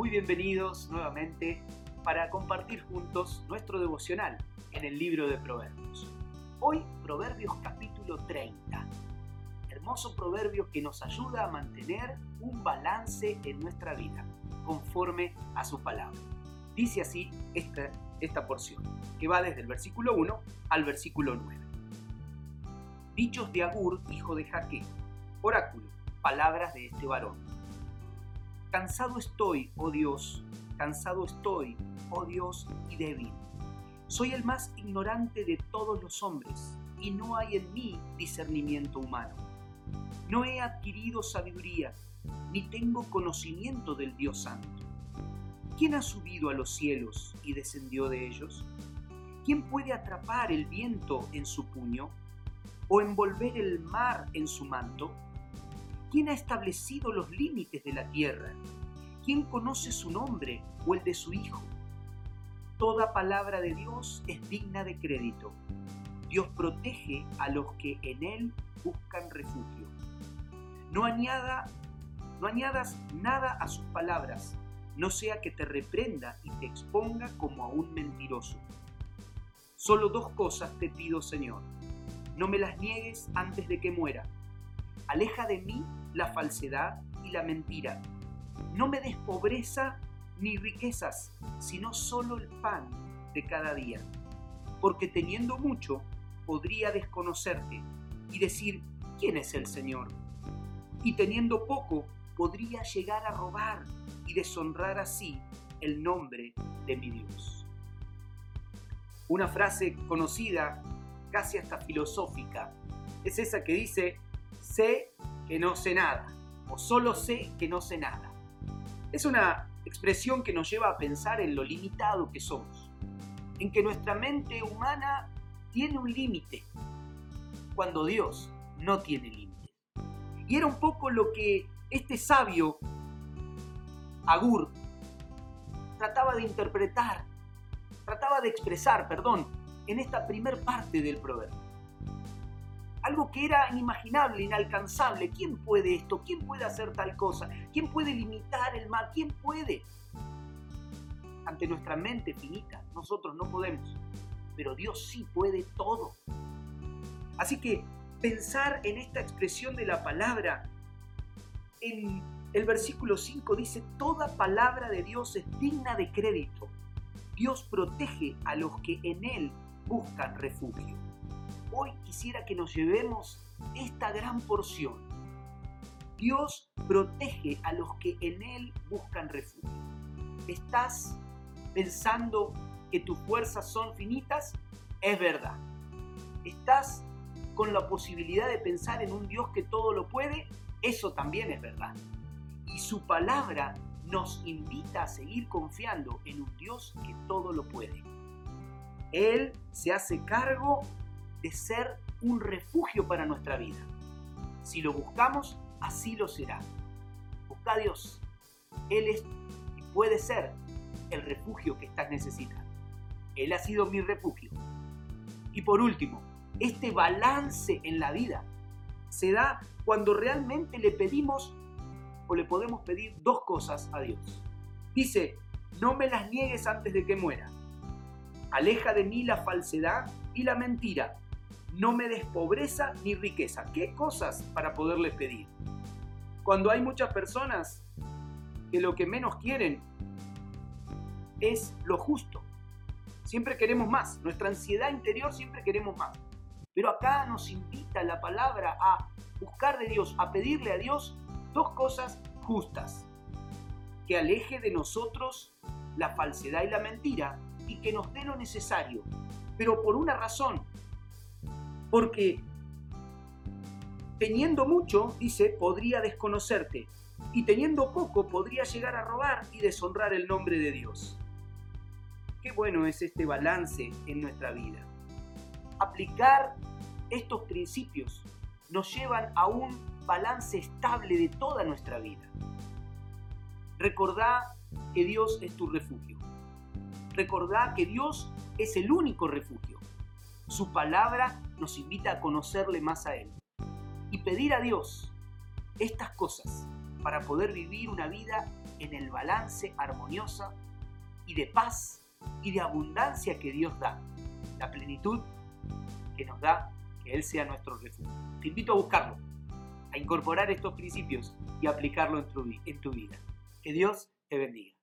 Muy bienvenidos nuevamente para compartir juntos nuestro devocional en el libro de Proverbios. Hoy Proverbios capítulo 30. Hermoso proverbio que nos ayuda a mantener un balance en nuestra vida conforme a su palabra. Dice así esta, esta porción, que va desde el versículo 1 al versículo 9. Dichos de Agur, hijo de Jaque, oráculo, palabras de este varón. Cansado estoy, oh Dios, cansado estoy, oh Dios, y débil. Soy el más ignorante de todos los hombres, y no hay en mí discernimiento humano. No he adquirido sabiduría, ni tengo conocimiento del Dios Santo. ¿Quién ha subido a los cielos y descendió de ellos? ¿Quién puede atrapar el viento en su puño o envolver el mar en su manto? ¿Quién ha establecido los límites de la tierra? ¿Quién conoce su nombre o el de su Hijo? Toda palabra de Dios es digna de crédito. Dios protege a los que en Él buscan refugio. No, añada, no añadas nada a sus palabras, no sea que te reprenda y te exponga como a un mentiroso. Solo dos cosas te pido, Señor. No me las niegues antes de que muera. Aleja de mí la falsedad y la mentira. No me des pobreza ni riquezas, sino solo el pan de cada día. Porque teniendo mucho, podría desconocerte y decir, ¿quién es el Señor? Y teniendo poco, podría llegar a robar y deshonrar así el nombre de mi Dios. Una frase conocida, casi hasta filosófica, es esa que dice, sé que no sé nada, o solo sé que no sé nada. Es una expresión que nos lleva a pensar en lo limitado que somos, en que nuestra mente humana tiene un límite, cuando Dios no tiene límite. Y era un poco lo que este sabio, Agur, trataba de interpretar, trataba de expresar, perdón, en esta primer parte del proverbio algo que era inimaginable, inalcanzable. ¿Quién puede esto? ¿Quién puede hacer tal cosa? ¿Quién puede limitar el mal? ¿Quién puede? Ante nuestra mente finita, nosotros no podemos, pero Dios sí puede todo. Así que pensar en esta expresión de la palabra, en el versículo 5 dice, toda palabra de Dios es digna de crédito. Dios protege a los que en Él buscan refugio hoy quisiera que nos llevemos esta gran porción. Dios protege a los que en Él buscan refugio. ¿Estás pensando que tus fuerzas son finitas? Es verdad. ¿Estás con la posibilidad de pensar en un Dios que todo lo puede? Eso también es verdad. Y su palabra nos invita a seguir confiando en un Dios que todo lo puede. Él se hace cargo de ser un refugio para nuestra vida. Si lo buscamos, así lo será. Busca a Dios. Él es y puede ser el refugio que estás necesitando. Él ha sido mi refugio. Y por último, este balance en la vida se da cuando realmente le pedimos o le podemos pedir dos cosas a Dios. Dice, no me las niegues antes de que muera. Aleja de mí la falsedad y la mentira no me des pobreza ni riqueza. ¿Qué cosas para poderles pedir? Cuando hay muchas personas que lo que menos quieren es lo justo. Siempre queremos más. Nuestra ansiedad interior siempre queremos más. Pero acá nos invita la palabra a buscar de Dios, a pedirle a Dios dos cosas justas. Que aleje de nosotros la falsedad y la mentira y que nos dé lo necesario. Pero por una razón, porque teniendo mucho, dice, podría desconocerte, y teniendo poco podría llegar a robar y deshonrar el nombre de Dios. Qué bueno es este balance en nuestra vida. Aplicar estos principios nos llevan a un balance estable de toda nuestra vida. Recordá que Dios es tu refugio. Recordá que Dios es el único refugio. Su palabra nos invita a conocerle más a Él y pedir a Dios estas cosas para poder vivir una vida en el balance armoniosa y de paz y de abundancia que Dios da, la plenitud que nos da que Él sea nuestro refugio. Te invito a buscarlo, a incorporar estos principios y aplicarlo en tu, en tu vida. Que Dios te bendiga.